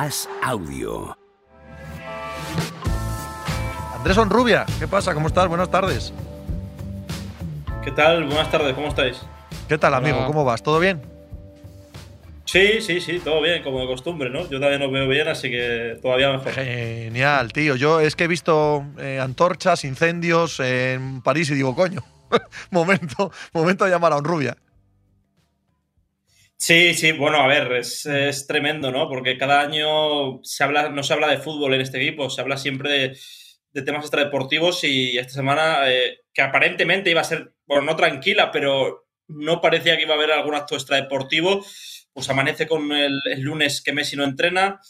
As Audio. Andrés Onrubia, ¿qué pasa? ¿Cómo estás? Buenas tardes. ¿Qué tal? Buenas tardes, ¿cómo estáis? ¿Qué tal, amigo? ¿Cómo vas? ¿Todo bien? Sí, sí, sí, todo bien, como de costumbre, ¿no? Yo también os veo bien, así que todavía mejor. Genial, tío. Yo es que he visto eh, antorchas, incendios en París y digo, coño, momento, momento de llamar a Onrubia. Sí, sí, bueno, a ver, es, tremendo, ¿no? Porque cada año se habla, no se habla de fútbol en este equipo, se habla siempre de, temas extradeportivos y esta semana, eh, que aparentemente iba a ser, bueno, no tranquila, pero no parecía que iba a haber algún acto extradeportivo, pues amanece con el, lunes que Messi no entrena,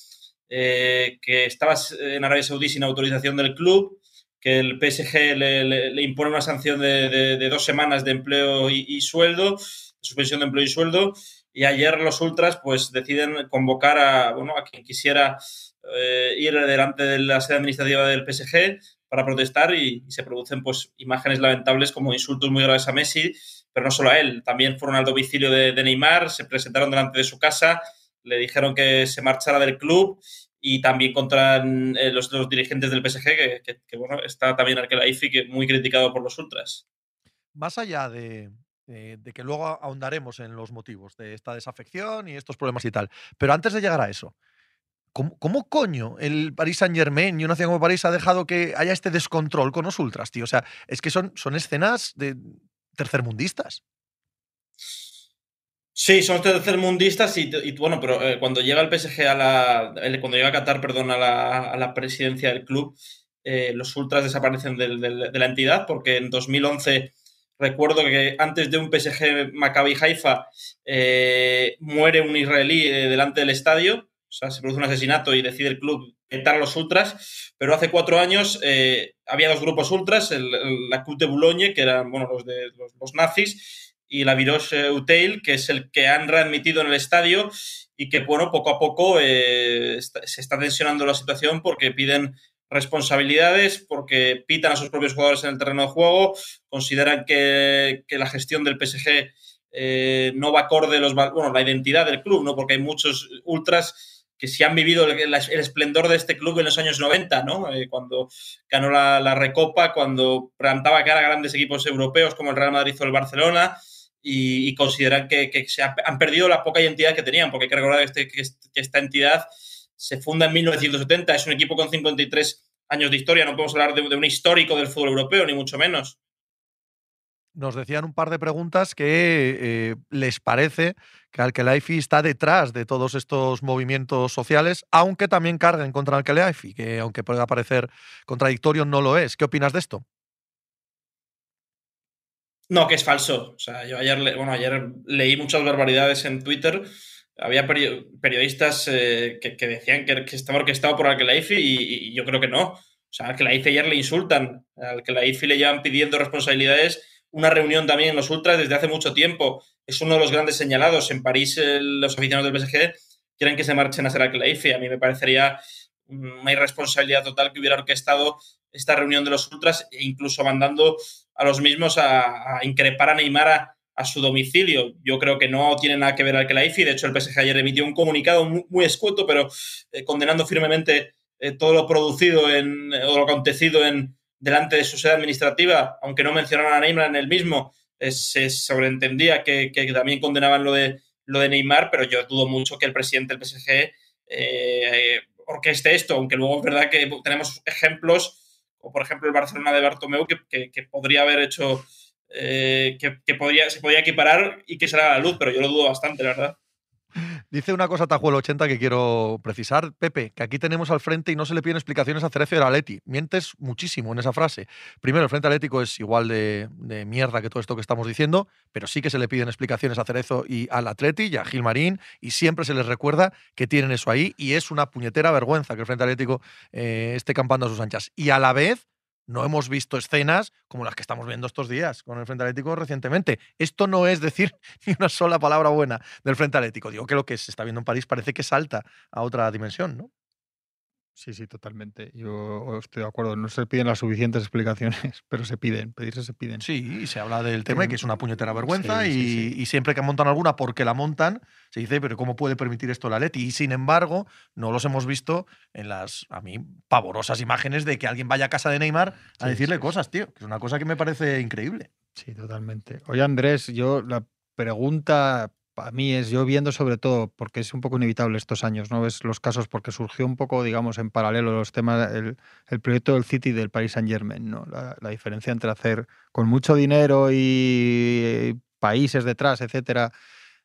eh, que estaba en Arabia Saudí sin autorización del club, que el PSG le, impone una sanción de, dos semanas de empleo y, y sueldo, suspensión de empleo y sueldo, y ayer los ultras pues deciden convocar a, bueno, a quien quisiera eh, ir delante de la sede administrativa del PSG para protestar y, se producen pues imágenes lamentables como insultos muy graves a Messi, pero no solo a él, también fueron al domicilio de, Neymar, se presentaron delante de su casa, le dijeron que se marchara del club y también contra eh, los, dirigentes del PSG, que, bueno, está también Arkelaifi, que muy criticado por los ultras. Más allá de, eh, de que luego ahondaremos en los motivos de esta desafección y estos problemas y tal. Pero antes de llegar a eso, ¿cómo, coño el Paris Saint Germain y una ciudad como París ha dejado que haya este descontrol con los ultras, tío? O sea, es que son, son escenas de tercermundistas. Sí, son tercermundistas y, bueno, pero eh, cuando llega el PSG a la. cuando llega Qatar, perdón, a la, presidencia del club, eh, los ultras desaparecen de la entidad porque en 2011 Recuerdo que antes de un PSG Maccabi Haifa eh, muere un israelí eh, delante del estadio, o sea, se produce un asesinato y decide el club quitar a los ultras, pero hace cuatro años eh, había dos grupos ultras, la Club de Boulogne, que eran bueno, los, de, los, nazis, y la Viroche Uteil, que es el que han readmitido en el estadio y que, bueno, poco a poco se está tensionando la situación porque piden responsabilidades porque pitan a sus propios jugadores en el terreno de juego, consideran que, la gestión del PSG eh, no va acorde los bueno, la identidad del club, ¿no? Porque hay muchos ultras que sí han vivido el, esplendor de este club en los años 90, ¿no? Eh, cuando ganó la, Recopa, cuando plantaba cara a grandes equipos europeos como el Real Madrid o el Barcelona, y, consideran que, se han perdido la poca identidad que tenían, porque hay que recordar este, que esta entidad se funda en 1970, es un equipo con 53 años de historia, no podemos hablar de, un histórico del fútbol europeo, ni mucho menos. Nos decían un par de preguntas que eh, les parece que Alkelaifi está detrás de todos estos movimientos sociales, aunque también carguen contra Alkelaifi, que aunque pueda parecer contradictorio, no lo es. ¿Qué opinas de esto? No, que es falso. O sea, yo ayer, bueno, ayer leí muchas barbaridades en Twitter había periodistas eh, que, decían que, estaba orquestado por Alkelaifi y, y yo creo que no. O sea, al ayer le insultan, al IFI le llevan pidiendo responsabilidades. Una reunión también en los Ultras desde hace mucho tiempo. Es uno de los grandes señalados. En París, los aficionados del PSG quieren que se marchen a ser Alkelaifi. A mí me parecería una irresponsabilidad total que hubiera orquestado esta reunión de los Ultras e incluso mandando a los mismos a, a increpar a Neymar a, a su domicilio. Yo creo que no tiene nada que ver al que la IFI. De hecho, el PSG ayer emitió un comunicado muy, escueto, pero eh, condenando firmemente eh, todo lo producido en, o lo acontecido en, delante de su sede administrativa, aunque no mencionaron a Neymar en el mismo. se sobreentendía que, también condenaban lo de, lo de Neymar, pero yo dudo mucho que el presidente del PSG eh, orqueste esto, aunque luego es verdad que tenemos ejemplos, como por ejemplo el Barcelona de Bartomeu, que, que podría haber hecho eh, que, podría, se equiparar y que será la luz, pero yo lo dudo bastante, la verdad. Dice una cosa Tajuelo 80 que quiero precisar, Pepe, que aquí tenemos al frente y no se le piden explicaciones a Cerezo y a. Mientes muchísimo en esa frase. Primero, el Frente Atlético es igual de, mierda que todo esto que estamos diciendo, pero sí que se le piden explicaciones a Cerezo y al Atleti y a Gilmarín y siempre se les recuerda que tienen eso ahí y es una puñetera vergüenza que el Frente Atlético eh, esté campando a sus anchas. Y a la vez no hemos visto escenas como las que estamos viendo estos días con el Frente Atlético recientemente. Esto no es decir ni una sola palabra buena del Frente Atlético. Digo que lo que se está viendo en París parece que salta a otra dimensión, ¿no? Sí, sí, totalmente. Yo estoy de acuerdo. No se piden las suficientes explicaciones, pero se piden, pedirse se piden. Sí, y se habla del tema y que es una puñetera vergüenza y, siempre que montan alguna, porque la montan, se dice, pero ¿cómo puede permitir esto la Leti? Y sin embargo, no los hemos visto en las, a mí, pavorosas imágenes de que alguien vaya a casa de Neymar a decirle cosas, tío. Que es una cosa que me parece increíble. Sí, totalmente. Oye, Andrés, yo la pregunta a mí es yo viendo sobre todo, porque es un poco inevitable estos años, ¿no? Ves los casos porque surgió un poco, digamos, en paralelo los temas, el, proyecto del City del Paris Saint Germain, ¿no? La, diferencia entre hacer con mucho dinero y países detrás, etcétera,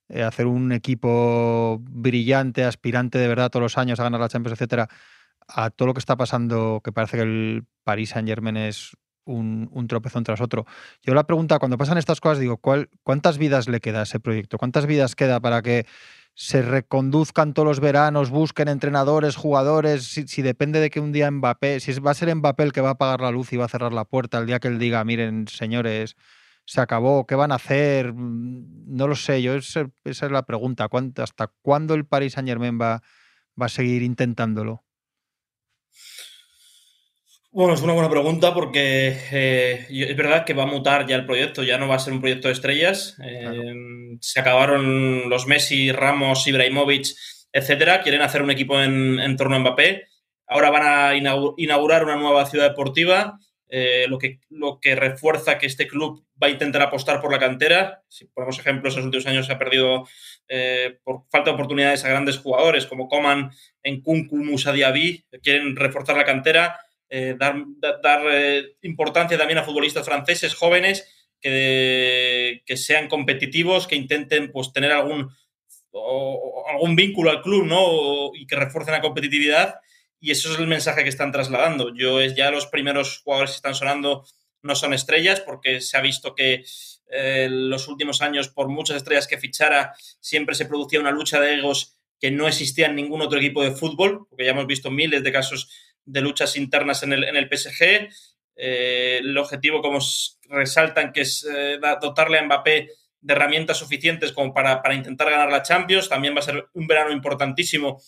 eh, hacer un equipo brillante, aspirante de verdad todos los años a ganar la Champions, etcétera, a todo lo que está pasando, que parece que el Paris Saint Germain es un, tropezón tras otro. Yo la pregunta, cuando pasan estas cosas, digo, ¿cuál, ¿cuántas vidas le queda a ese proyecto? ¿Cuántas vidas queda para que se reconduzcan todos los veranos, busquen entrenadores, jugadores? Si, depende de que un día Mbappé, si va a ser Mbappé el que va a apagar la luz y va a cerrar la puerta el día que él diga, miren, señores, se acabó, ¿qué van a hacer? Mm, no lo sé, yo esa, es la pregunta. ¿Hasta cuándo el Paris Saint Germain va a seguir intentándolo? Bueno, es una buena pregunta porque eh, es verdad que va a mutar ya el proyecto, ya no va a ser un proyecto de estrellas. Eh, se acabaron los Messi, Ramos, Ibrahimovic, etcétera. Quieren hacer un equipo en, torno a Mbappé. Ahora van a inaugurar una nueva ciudad deportiva, eh, lo, que, lo que refuerza que este club va a intentar apostar por la cantera. Si ponemos ejemplos, en los últimos años se ha perdido por falta de oportunidades a grandes jugadores como Coman, Nkunku, Musa Diaby. Quieren reforzar la cantera eh, dar, dar eh, importancia también a futbolistas franceses jóvenes que, que sean competitivos, que intenten pues, tener algún, algún vínculo al club ¿no? y que refuercen la competitividad. Y eso es el mensaje que están trasladando. Yo ya los primeros jugadores que están sonando no son estrellas, porque se ha visto que eh, los últimos años, por muchas estrellas que fichara, siempre se producía una lucha de egos que no existía en ningún otro equipo de fútbol, porque ya hemos visto miles de casos de luchas internas en el, en el PSG. Eh, el objetivo, como resaltan, que es eh, dotarle a Mbappé de herramientas suficientes como para, intentar ganar la Champions. También va a ser un verano importantísimo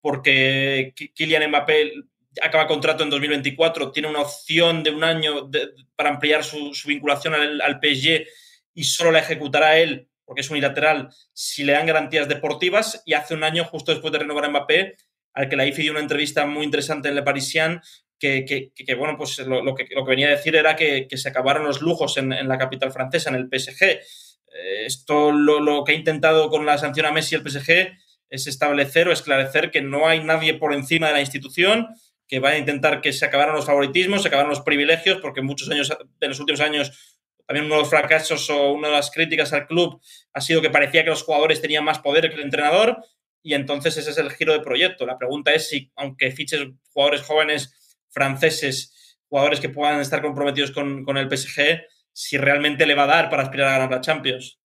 porque Kylian Mbappé acaba contrato en 2024, tiene una opción de un año para ampliar su, vinculación al, al, PSG y solo la ejecutará él, porque es unilateral, si le dan garantías deportivas. Y hace un año, justo después de renovar a Mbappé, al que la IFI dio una entrevista muy interesante en Le Parisien, que, que, bueno, pues lo, que, lo, que, venía a decir era que, se acabaron los lujos en, la capital francesa, en el PSG. Eh, esto lo, que ha intentado con la sanción a Messi el PSG es establecer o esclarecer que no hay nadie por encima de la institución, que va a intentar que se acabaran los favoritismos, se acabaran los privilegios, porque muchos años, de los últimos años, también uno de los fracasos o una de las críticas al club ha sido que parecía que los jugadores tenían más poder que el entrenador y entonces ese es el giro de proyecto. La pregunta es si, aunque fiches jugadores jóvenes franceses, jugadores que puedan estar comprometidos con, el PSG, si realmente le va a dar para aspirar a ganar la Champions.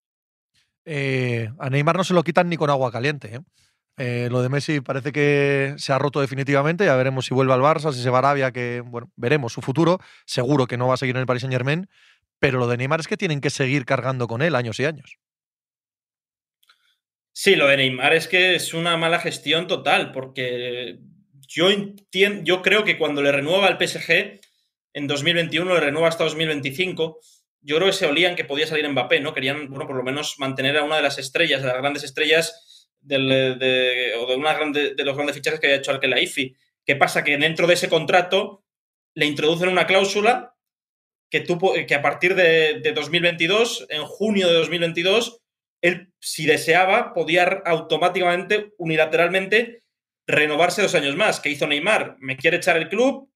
Eh, a Neymar no se lo quitan ni con agua caliente. ¿eh? Eh, lo de Messi parece que se ha roto definitivamente. Ya veremos si vuelve al Barça, si se va a Arabia, que bueno, veremos su futuro. Seguro que no va a seguir en el Paris Saint Germain. Pero lo de Neymar es que tienen que seguir cargando con él años y años. Sí, lo de Neymar es que es una mala gestión total, porque yo yo creo que cuando le renueva al PSG en 2021, le renueva hasta 2025, yo creo que se olían que podía salir Mbappé, ¿no? Querían, bueno, por lo menos mantener a una de las estrellas, de las grandes estrellas del, de, o de una de los grandes fichajes que había hecho la IFI. ¿Qué pasa? Que dentro de ese contrato le introducen una cláusula que, que a partir de, de 2022, en junio de 2022, él, si deseaba, podía automáticamente, unilateralmente, renovarse dos años más. ¿Qué hizo Neymar? Me quiere echar el club,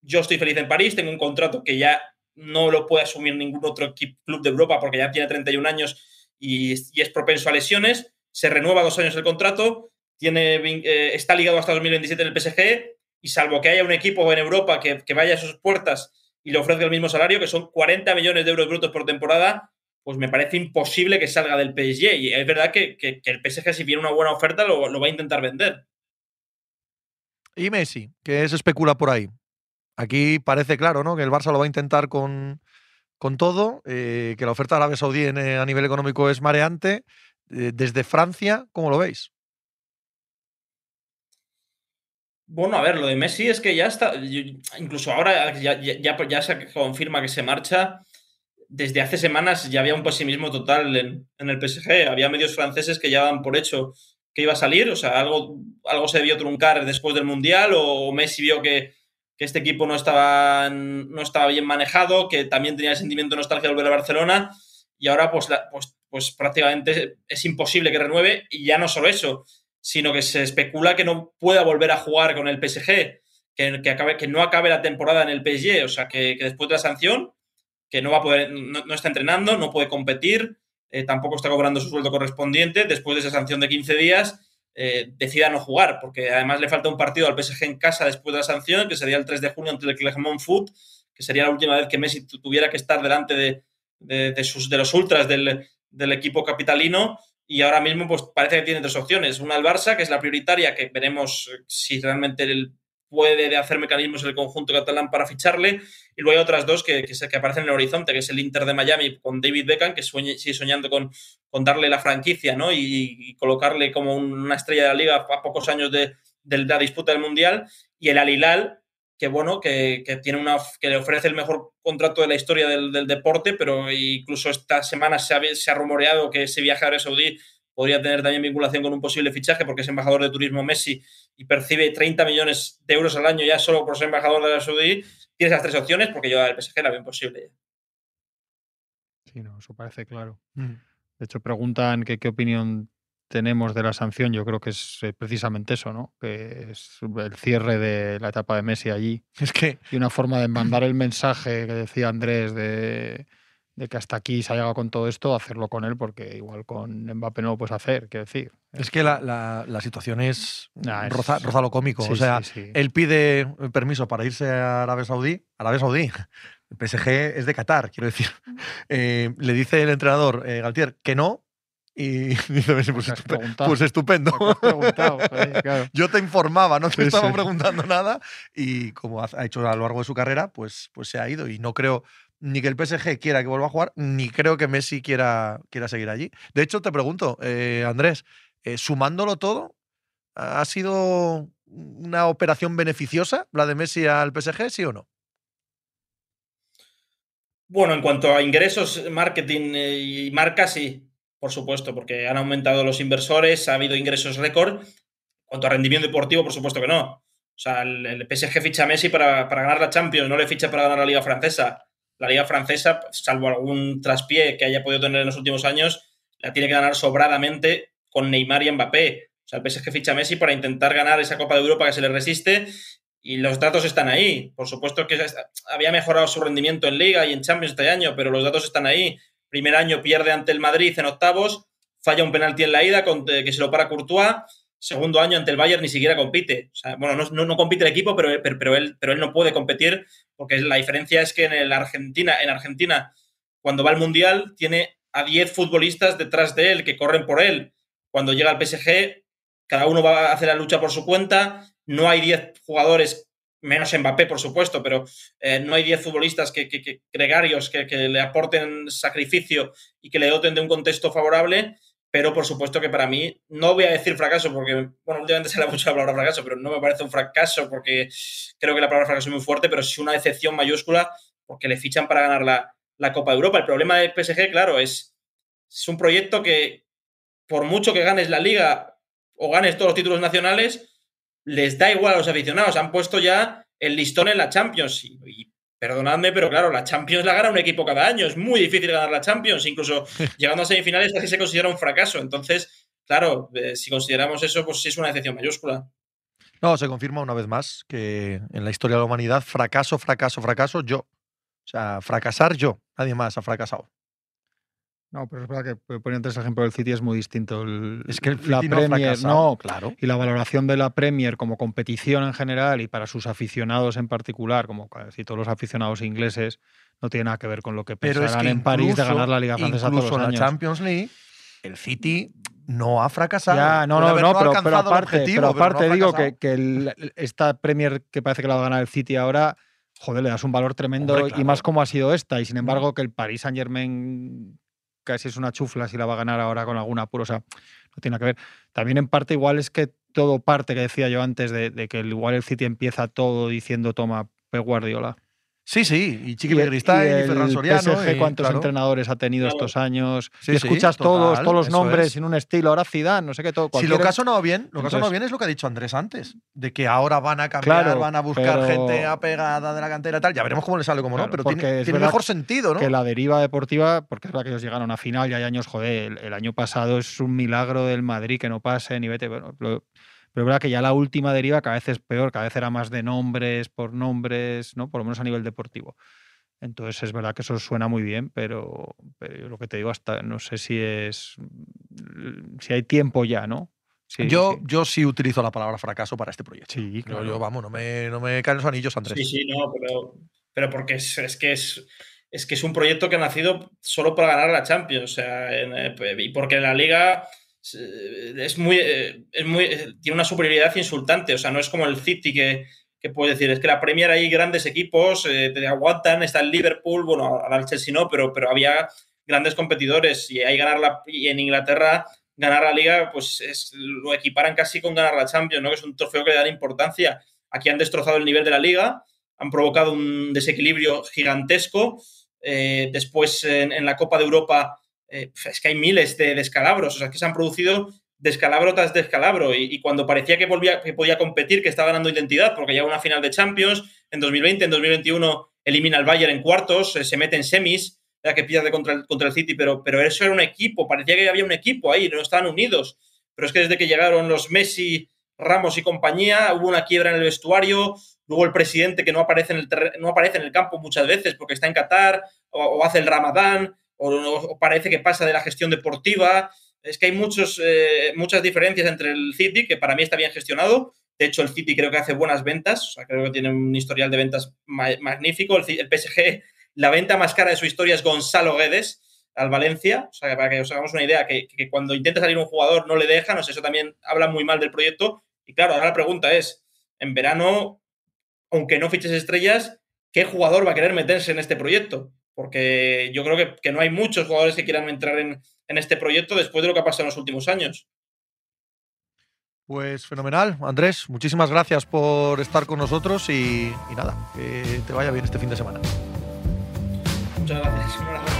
yo estoy feliz en París, tengo un contrato que ya no lo puede asumir ningún otro club de Europa porque ya tiene 31 años y, es propenso a lesiones. Se renueva dos años el contrato, tiene, eh, está ligado hasta 2027 en el PSG y salvo que haya un equipo en Europa que, que vaya a sus puertas y le ofrezca el mismo salario, que son 40 millones de euros brutos por temporada, pues me parece imposible que salga del PSG. Y es verdad que, el PSG, si viene una buena oferta, lo, va a intentar vender. Y Messi, que se especula por ahí. Aquí parece claro, ¿no? Que el Barça lo va a intentar con, con todo, eh, que la oferta de Arabia Saudí a nivel económico es mareante. Eh, desde Francia, ¿cómo lo veis? Bueno, a ver, lo de Messi es que ya está, incluso ahora ya, ya, se confirma que se marcha. Desde hace semanas ya había un pesimismo total en, el PSG. Había medios franceses que ya daban por hecho que iba a salir, o sea, algo, algo se debió truncar después del Mundial o Messi vio que, este equipo no estaba, no estaba bien manejado, que también tenía el sentimiento de nostalgia de volver a Barcelona y ahora pues, pues, pues prácticamente es imposible que renueve y ya no solo eso, sino que se especula que no pueda volver a jugar con el PSG, que, que, acabe, que no acabe la temporada en el PSG, o sea, que, después de la sanción, que no va a poder, no, está entrenando, no puede competir, eh, tampoco está cobrando su sueldo correspondiente, después de esa sanción de 15 días, eh, decida no jugar, porque además le falta un partido al PSG en casa después de la sanción, que sería el 3 de junio ante el Clermont Foot, que sería la última vez que Messi tuviera que estar delante de, de, sus, de los ultras del, del equipo capitalino y ahora mismo pues parece que tiene tres opciones. Una al Barça, que es la prioritaria, que veremos eh, si realmente él puede hacer mecanismos el conjunto catalán para ficharle. Y luego hay otras dos que, que, aparecen en el horizonte, que es el Inter de Miami con David Beckham, que sigue soñando con, con, darle la franquicia ¿no? y, colocarle como una estrella de la liga a pocos años de, de la disputa del Mundial. Y el Alilal, que bueno, que, tiene una, que le ofrece el mejor contrato de la historia del, deporte, pero incluso esta semana se ha, se ha, rumoreado que ese viaje a Arabia Saudí podría tener también vinculación con un posible fichaje porque es embajador de turismo Messi y percibe 30 millones de euros al año ya solo por ser embajador de Arabia Saudí. Tiene esas tres opciones porque yo al PSG la veo imposible. Sí, no, eso parece claro. Mm. De hecho, preguntan que, qué opinión tenemos de la sanción, yo creo que es eh, precisamente eso, ¿no? Que es el cierre de la etapa de Messi allí. Es que. Y una forma de mandar el mensaje que decía Andrés de, que hasta aquí se ha llegado con todo esto, hacerlo con él, porque igual con Mbappé no lo puedes hacer, quiero decir. Es que la, la, situación es, roza, lo cómico. o sea, él pide permiso para irse a Arabia Saudí. Arabia Saudí. El PSG es de Qatar, quiero decir. Eh, le dice el entrenador eh, Galtier que no, y dice, pues, pues estupendo. Yo te informaba, no te estaba preguntando nada. Y como ha hecho a lo largo de su carrera, pues, pues se ha ido. Y no creo ni que el PSG quiera que vuelva a jugar, ni creo que Messi quiera, quiera seguir allí. De hecho, te pregunto, eh, Andrés, eh, sumándolo todo, ¿ha sido una operación beneficiosa la de Messi al PSG, sí o no? Bueno, en cuanto a ingresos, marketing eh, y marca, sí por supuesto, porque han aumentado los inversores, ha habido ingresos récord. En cuanto a rendimiento deportivo, por supuesto que no. O sea, el, PSG ficha a Messi para, ganar la Champions, no le ficha para ganar la Liga Francesa. La Liga Francesa, salvo algún traspié que haya podido tener en los últimos años, la tiene que ganar sobradamente con Neymar y Mbappé. O sea, el PSG ficha Messi para intentar ganar esa Copa de Europa que se le resiste y los datos están ahí. Por supuesto que había mejorado su rendimiento en Liga y en Champions este año, pero los datos están ahí. Primer año pierde ante el Madrid en octavos, falla un penalti en la ida eh, que se lo para Courtois. Segundo año ante el Bayern ni siquiera compite. bueno, no, compite el equipo, pero, pero, él, pero él no puede competir porque la diferencia es que en el Argentina, en Argentina, cuando va al Mundial, tiene a 10 futbolistas detrás de él que corren por él. Cuando llega al PSG, cada uno va a hacer la lucha por su cuenta. No hay 10 jugadores menos Mbappé, por supuesto, pero eh, no hay 10 futbolistas que, gregarios que, le aporten sacrificio y que le doten de un contexto favorable, pero por supuesto que para mí, no voy a decir fracaso, porque, bueno, últimamente se ha mucho la palabra fracaso, pero no me parece un fracaso porque creo que la palabra fracaso es muy fuerte, pero sí una decepción mayúscula porque le fichan para ganar la, la Copa de Europa. El problema del PSG, claro, es, es un proyecto que por mucho que ganes la liga o ganes todos los títulos nacionales, les da igual a los aficionados. Han puesto ya el listón en la Champions. Perdonadme, pero claro, la Champions la gana un equipo cada año. Es muy difícil ganar la Champions. Incluso llegando a semifinales casi se considera un fracaso. Entonces, claro, eh, si consideramos eso, pues sí es una decepción mayúscula. No, se confirma una vez más que en la historia de la humanidad, fracaso, fracaso, fracaso, yo. O sea, fracasar yo. Nadie más ha fracasado. No, pero es verdad que poniendo ese ejemplo del City es muy distinto. es que el la Premier, no, claro. Y la valoración de la Premier como competición en general y para sus aficionados en particular, como casi todos los aficionados ingleses, no tiene nada que ver con lo que pensarán en París de ganar la Liga Francesa todos los años. la Champions League, el City no ha fracasado. Ya, no, no, no, pero, aparte, pero aparte digo que, que esta Premier que parece que la va a ganar el City ahora, joder, le das un valor tremendo y más como ha sido esta. Y sin embargo, que el Paris Saint Germain casi es una chufla si la va a ganar ahora con alguna apuro, o sea, no tiene nada que ver. También en parte igual es que todo parte que decía yo antes de, de que igual el City empieza todo diciendo toma Pep Guardiola. Sí, sí, y Chiqui Cristal, y, Ferran Soriano. PSG, y, ¿Cuántos claro. entrenadores ha tenido estos años? Sí, y sí, escuchas todos, total, todos los nombres es. en un estilo. Ahora Zidane, no sé qué, todo. Si lo que ha sonado bien, lo que Entonces- bien es lo que ha dicho Andrés antes, de que ahora van a cambiar, Claro, van a buscar pero- gente apegada de la cantera y tal. Ya veremos cómo le sale, cómo Claro, no, pero tiene, tiene mejor sentido, ¿no? que la deriva deportiva, porque es verdad que ellos llegaron a final y hay años, joder, el, el año pasado es un milagro del Madrid que no pase, ni vete, bueno, lo- pero es verdad que ya la última deriva cada vez es peor, cada vez era más de nombres por nombres, ¿no? Por lo menos a nivel deportivo. Entonces es verdad que eso suena muy bien, pero, pero yo lo que te digo hasta no sé si es si hay tiempo ya, ¿no? Sí, yo, sí. yo sí utilizo la palabra fracaso para este proyecto. Sí, claro. yo, vamos, no me, no me caen los anillos, Andrés. Sí, sí, no, pero, pero porque es, es que es, es que es un proyecto que ha nacido solo para ganar la Champions. O sea, en, eh, y porque la liga es muy, eh, es muy eh, tiene una superioridad insultante. O sea, no es como el City que, que puedes decir, es que la Premier hay grandes equipos, eh, te aguantan, está el Liverpool, bueno, ahora el Chelsea no, pero, pero había grandes competidores y ahí ganar la, y en Inglaterra ganar la liga, pues es, lo equiparan casi con ganar la Champions, ¿no? Que es un trofeo que le dan importancia. Aquí han destrozado el nivel de la liga, han provocado un desequilibrio gigantesco. Eh, después, en, la Copa de Europa, eh, es que hay miles de descalabros, o sea, que se han producido descalabro tras descalabro. Y, cuando parecía que, volvía, que podía competir, que estaba ganando identidad, porque llega una final de Champions en 2020, en 2021 elimina al Bayern en cuartos, eh, se mete en semis, ya que pierde contra el, contra el City, pero, pero eso era un equipo, parecía que había un equipo ahí, no estaban unidos. Pero es que desde que llegaron los Messi, Ramos y compañía, hubo una quiebra en el vestuario, luego el presidente que no aparece en el, no aparece en el campo muchas veces porque está en Qatar, o hace el Ramadán, o, o, parece que pasa de la gestión deportiva. Es que hay muchos, eh, muchas diferencias entre el City, que para mí está bien gestionado. De hecho, el City creo que hace buenas ventas, o sea, creo que tiene un historial de ventas ma magnífico. El, el PSG la venta más cara de su historia es Gonzalo Guedes al Valencia. O sea, para que os hagamos una idea, que, que, cuando intenta salir un jugador no le dejan, o sea, eso también habla muy mal del proyecto. Y claro, ahora la pregunta es, en verano, aunque no fiches estrellas, ¿qué jugador va a querer meterse en este proyecto? Porque yo creo que, que no hay muchos jugadores que quieran entrar en, en este proyecto después de lo que ha pasado en los últimos años. Pues fenomenal, Andrés. Muchísimas gracias por estar con nosotros y, y nada, que te vaya bien este fin de semana. Muchas gracias.